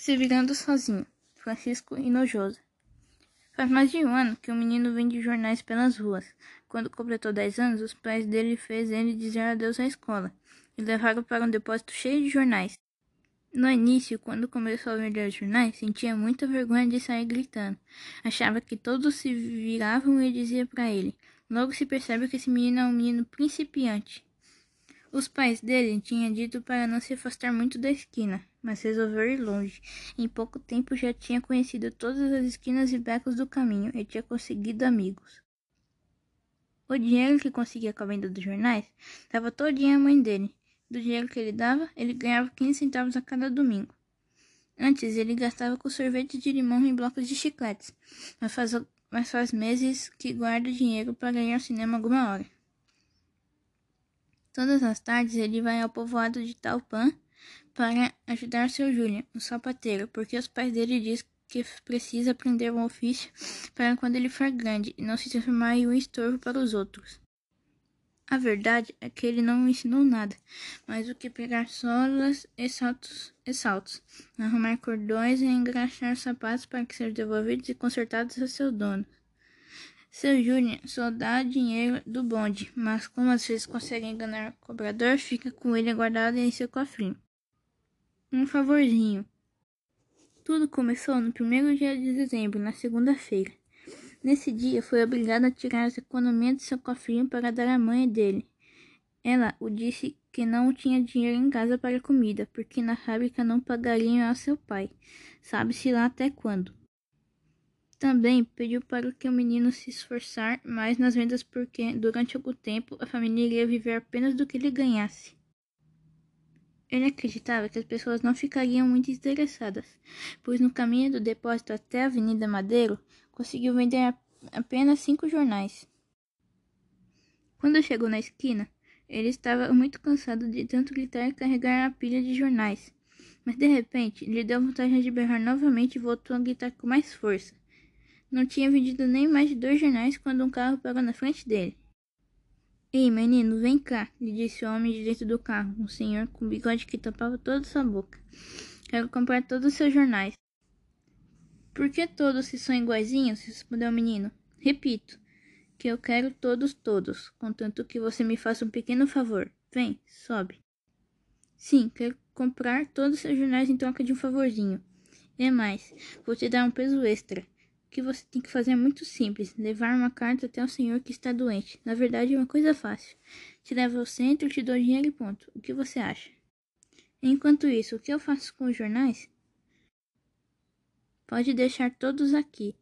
Se virando sozinho, Francisco Inojoso. Faz mais de um ano que o menino vende jornais pelas ruas. Quando completou dez anos, os pais dele fez ele dizer adeus à escola e levaram para um depósito cheio de jornais. No início, quando começou a vender jornais, sentia muita vergonha de sair gritando. Achava que todos se viravam e dizia para ele: Logo se percebe que esse menino é um menino principiante. Os pais dele tinham dito para não se afastar muito da esquina, mas resolveu ir longe. Em pouco tempo já tinha conhecido todas as esquinas e becos do caminho e tinha conseguido amigos. O dinheiro que conseguia com a venda dos jornais dava todinho à mãe dele. Do dinheiro que ele dava, ele ganhava 15 centavos a cada domingo. Antes, ele gastava com sorvete de limão e blocos de chicletes, mas faz, mas faz meses que guarda dinheiro para ir ao cinema alguma hora. Todas as tardes ele vai ao povoado de Talpan para ajudar seu Julian, o sapateiro, porque os pais dele dizem que precisa aprender um ofício para quando ele for grande e não se transformar em um estorvo para os outros. A verdade é que ele não ensinou nada, mais do que pegar solas e saltos, e saltos, arrumar cordões e engraxar sapatos para que sejam devolvidos e consertados a seu dono. Seu Júnior só dá dinheiro do bonde, mas como às vezes consegue enganar o cobrador, fica com ele guardado em seu cofrinho. Um favorzinho. Tudo começou no primeiro dia de dezembro, na segunda-feira. Nesse dia, foi obrigado a tirar as economias de seu cofrinho para dar à mãe dele. Ela o disse que não tinha dinheiro em casa para comida, porque na fábrica não pagariam ao seu pai. Sabe-se lá até quando. Também pediu para que o menino se esforçar mais nas vendas porque, durante algum tempo, a família iria viver apenas do que ele ganhasse. Ele acreditava que as pessoas não ficariam muito interessadas, pois no caminho do depósito até a Avenida Madeiro, conseguiu vender apenas cinco jornais. Quando chegou na esquina, ele estava muito cansado de tanto gritar e carregar a pilha de jornais. Mas de repente, lhe deu vontade de berrar novamente e voltou a gritar com mais força. Não tinha vendido nem mais de dois jornais quando um carro parou na frente dele. Ei, menino, vem cá, lhe disse o homem de dentro do carro, um senhor com bigode que tapava toda sua boca. Quero comprar todos os seus jornais. Por que todos se são iguaizinhos? respondeu o menino. Repito, que eu quero todos, todos, contanto que você me faça um pequeno favor. Vem, sobe. Sim, quero comprar todos os seus jornais em troca de um favorzinho. E mais, vou te dar um peso extra. Que você tem que fazer é muito simples: levar uma carta até o senhor que está doente. Na verdade, é uma coisa fácil. Te levo ao centro, te dou dinheiro e ponto. O que você acha? Enquanto isso, o que eu faço com os jornais? Pode deixar todos aqui,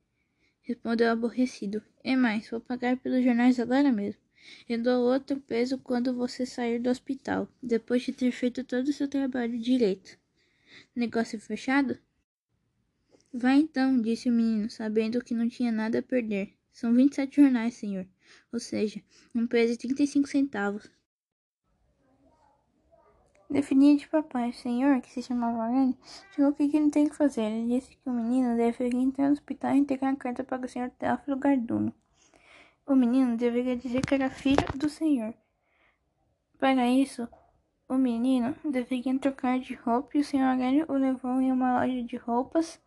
respondeu aborrecido. E mais, vou pagar pelos jornais agora mesmo. Eu dou outro peso quando você sair do hospital, depois de ter feito todo o seu trabalho direito. Negócio fechado? Vá então, disse o menino, sabendo que não tinha nada a perder. São vinte e sete jornais, senhor. Ou seja, um peso de trinta e cinco centavos. Definia de papai, o senhor, que se chamava Aurélio, chegou o que ele tem que fazer. Ele disse que o menino deveria entrar no hospital e entregar a carta para o senhor Teófilo Garduno. O menino deveria dizer que era filho do senhor. Para isso, o menino deveria trocar de roupa e o senhor Aurélio o levou em uma loja de roupas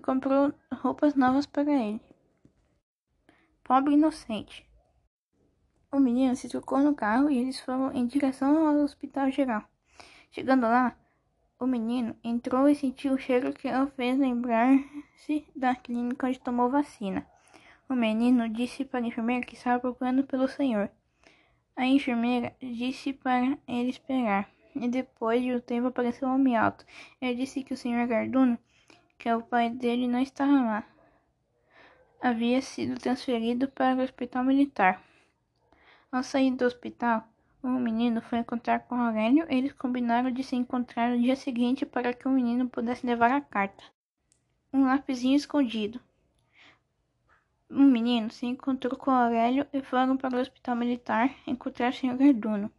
comprou roupas novas para ele. Pobre inocente. O menino se trocou no carro e eles foram em direção ao hospital geral. Chegando lá, o menino entrou e sentiu o cheiro que o fez lembrar-se da clínica onde tomou vacina. O menino disse para a enfermeira que estava procurando pelo senhor. A enfermeira disse para ele esperar. E depois de um tempo apareceu um homem alto. Ele disse que o senhor Garduno que o pai dele não estava lá. Havia sido transferido para o hospital militar. Ao sair do hospital, o menino foi encontrar com Aurélio e eles combinaram de se encontrar no dia seguinte para que o menino pudesse levar a carta. Um lapisinho escondido. O menino se encontrou com Aurélio e foram para o hospital militar encontrar o Sr. Garduno.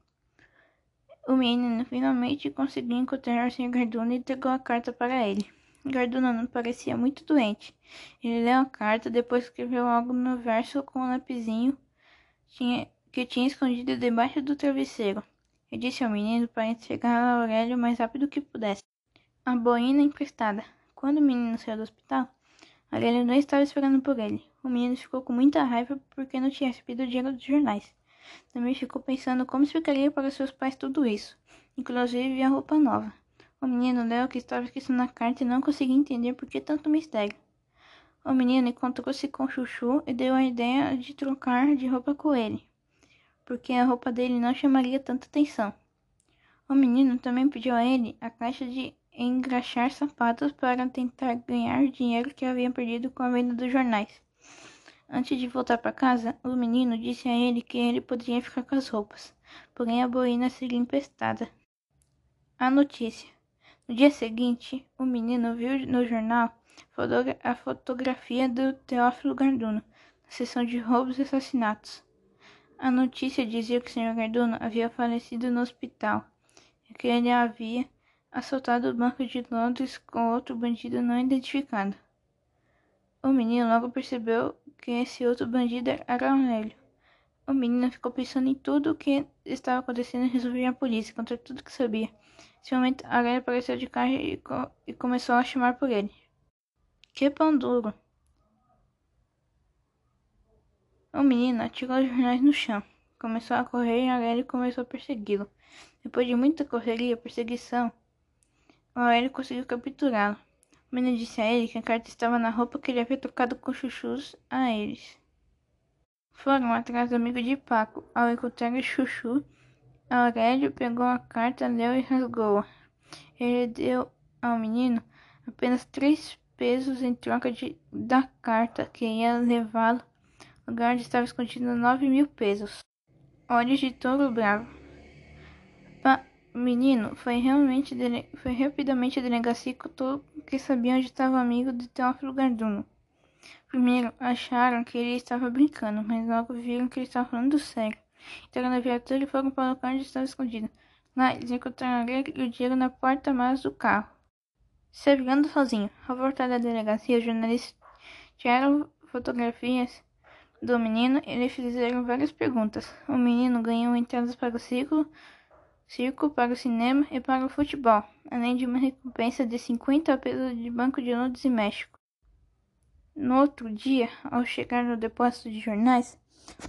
O menino finalmente conseguiu encontrar o Sr. Garduno e entregou a carta para ele. Garduno não parecia muito doente. Ele leu a carta, depois escreveu algo no verso com um lapisinho tinha, que tinha escondido debaixo do travesseiro. E disse ao menino para entregar a Aurélio o mais rápido que pudesse. A boina emprestada. Quando o menino saiu do hospital, Aurélio não estava esperando por ele. O menino ficou com muita raiva porque não tinha recebido o dinheiro dos jornais. Também ficou pensando como explicaria para seus pais tudo isso, inclusive a roupa nova. O menino leu o que estava escrito na carta e não conseguia entender por que tanto mistério. O menino encontrou-se com Chuchu e deu a ideia de trocar de roupa com ele, porque a roupa dele não chamaria tanta atenção. O menino também pediu a ele a caixa de engraxar sapatos para tentar ganhar o dinheiro que havia perdido com a venda dos jornais. Antes de voltar para casa, o menino disse a ele que ele poderia ficar com as roupas, porém a boina seria emprestada. A notícia. No dia seguinte, o menino viu no jornal a fotografia do Teófilo Garduno, na seção de roubos e assassinatos. A notícia dizia que o Sr. Garduno havia falecido no hospital e que ele havia assaltado o Banco de Londres com outro bandido não identificado. O menino logo percebeu que esse outro bandido era Aurélio. O menino ficou pensando em tudo o que estava acontecendo e resolveu ir à polícia, contra tudo que sabia. Nesse momento, Aurélio apareceu de carro e, co e começou a chamar por ele. Que pão duro! O menino atirou os jornais no chão. Começou a correr e Aurélio começou a persegui-lo. Depois de muita correria e perseguição, Aurélio conseguiu capturá-lo. O menino disse a ele que a carta estava na roupa que ele havia trocado com chuchus a eles. Foram atrás do amigo de Paco. Ao encontrar o chuchu, Aurélio pegou a carta, leu e rasgou-a. Ele deu ao menino apenas três pesos em troca de, da carta que ia levá-lo. O guarda estava escondido nove mil pesos. Olhos de touro bravo. Pa menino foi realmente foi rapidamente à delegacia e que sabia onde estava o amigo de Teófilo Garduno. Primeiro acharam que ele estava brincando, mas logo viram que ele estava falando sério. Entraram na viatura e foram para o local onde estava escondido. Lá eles encontraram ele e o dinheiro na porta-malas do carro. Se virando sozinho, ao voltar da delegacia, os jornalistas tiraram fotografias do menino e lhe fizeram várias perguntas. O menino ganhou entradas para o ciclo circo, para o cinema e para o futebol, além de uma recompensa de 50 pesos de Banco de Londres e México. No outro dia, ao chegar no depósito de jornais,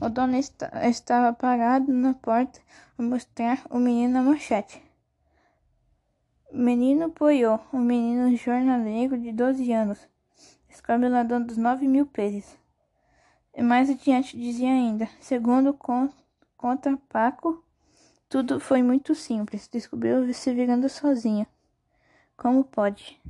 o dono est estava parado na porta a mostrar o menino na manchete. Menino Poiô, um menino jornaleiro de 12 anos, ladrão dos 9 mil pesos. E mais adiante dizia ainda, segundo conta Paco, tudo foi muito simples. Descobriu se virando sozinha. Como pode?